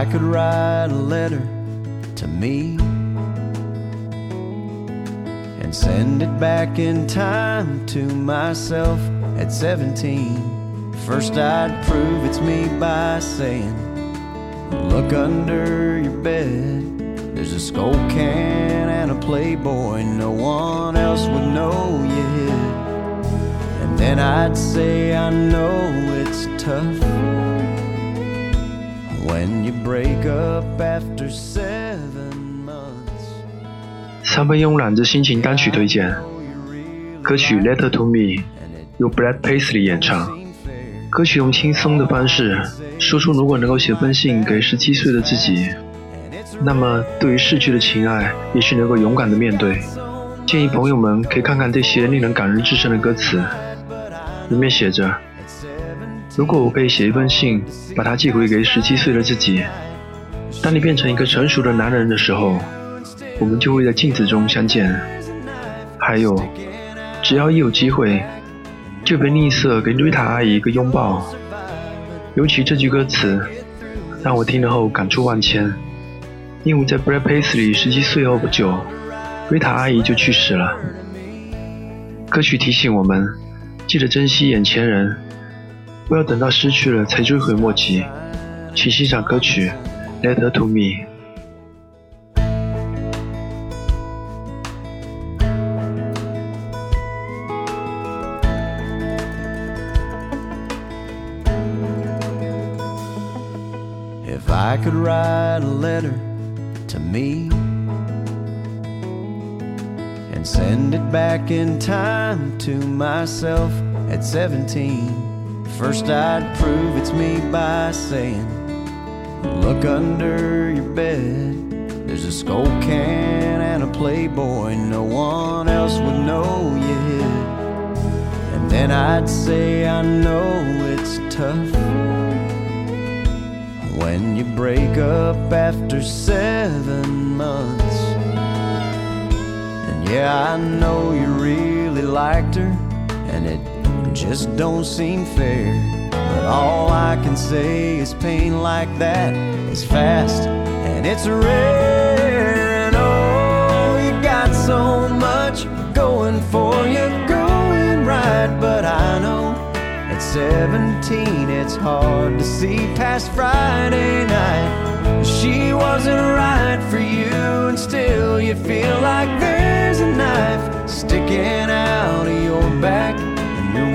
I could write a letter to me and send it back in time to myself at 17, first I'd prove it's me by saying, Look under your bed. There's a Skoal can and a Playboy no one else would know you hid. And then I'd say, I know it's tough when you break up after seven months. 三分慵懒之心情单曲推荐，歌曲《Letter to Me》由 Brad Paisley 演唱。歌曲用轻松的方式说出，如果能够写封信给十七岁的自己，那么对于逝去的情爱，也许能够勇敢的面对。建议朋友们可以看看这些令人感人至深的歌词，里面写着：如果我可以写一封信，把它寄回给十七岁的自己，当你变成一个成熟的男人的时候，我们就会在镜子中相见。还有，只要一有机会。就别吝啬给瑞塔阿姨一个拥抱，尤其这句歌词让我听了后感触万千，因为在 Brad Paisley 十七岁后不久，瑞塔阿姨就去世了。歌曲提醒我们，记得珍惜眼前人，不要等到失去了才追悔莫及。请欣赏歌曲《Letter to Me》。If I could write a letter to me and send it back in time to myself at 17, first I'd prove it's me by saying, Look under your bed. There's a Skoal can and a Playboy no one else would know you hid. And then I'd say, I know it's tough when you break up after seven months. And yeah, I know you really liked her, and it just don't seem fair. But all I can say is pain like that is fast and it's rare. And oh, you got so much going for you, going right, but I know at 17, it's hard to see past Friday night. She wasn't right for you, and still you feel like there's a knife sticking out of your back.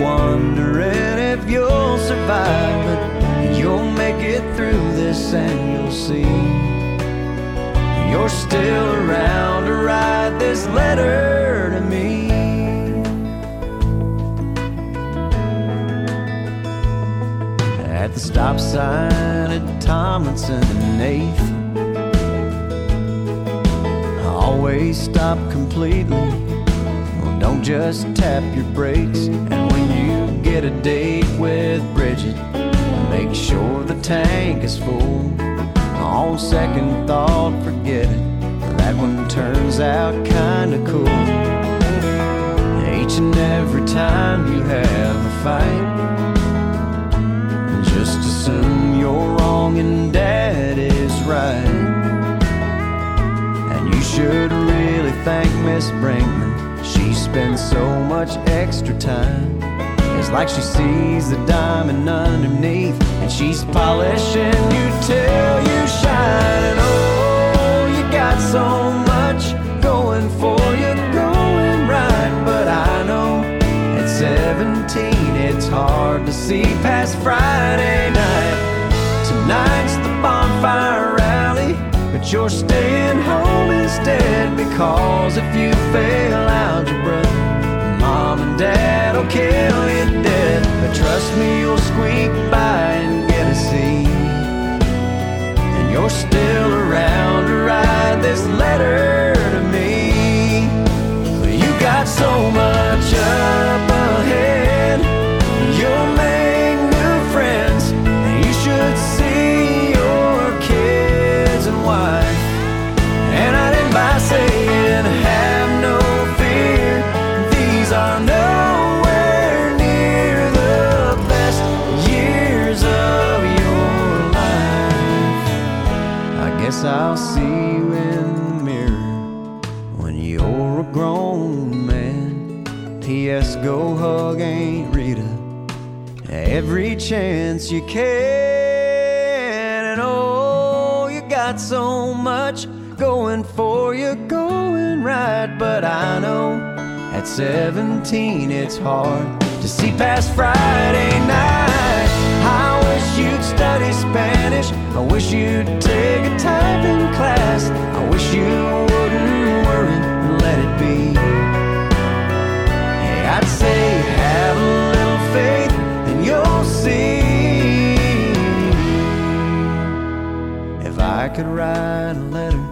Wondering if you'll survive, but you'll make it through this and you'll see. You're still around to write this letter to me. at the stop sign at Tomlinson and 8th. Always stop completely. Well, don't just tap your brakes. And get a date with Bridget, make sure the tank is full. On second thought, forget it. That one turns out kinda cool. Each and every time you have a fight just assume you're wrong and dad is right. And you should really thank Miss Brinkman. She spends so much extra time. It's like she sees the diamond underneath, and she's polishing you till you shine. And oh, you got so much going for you, going right. But I know at 17 it's hard to see past Friday night. Tonight's the bonfire rally, but you're staying home instead because if you fail algebra, mom and dad will kill you dead. But trust me, you'll squeak by and get a C. And you're still around see you in the mirror when you're a grown man. P.S. Go hug Aunt Rita every chance you can. And oh, you got so much going for you, going right. But I know at 17 it's hard to see past Friday night. I wish you'd study Spanish. I wish you'd take a typing class. I wish you wouldn't worry and let it be. Hey, I'd say have a little faith and you'll see. If I could write a letter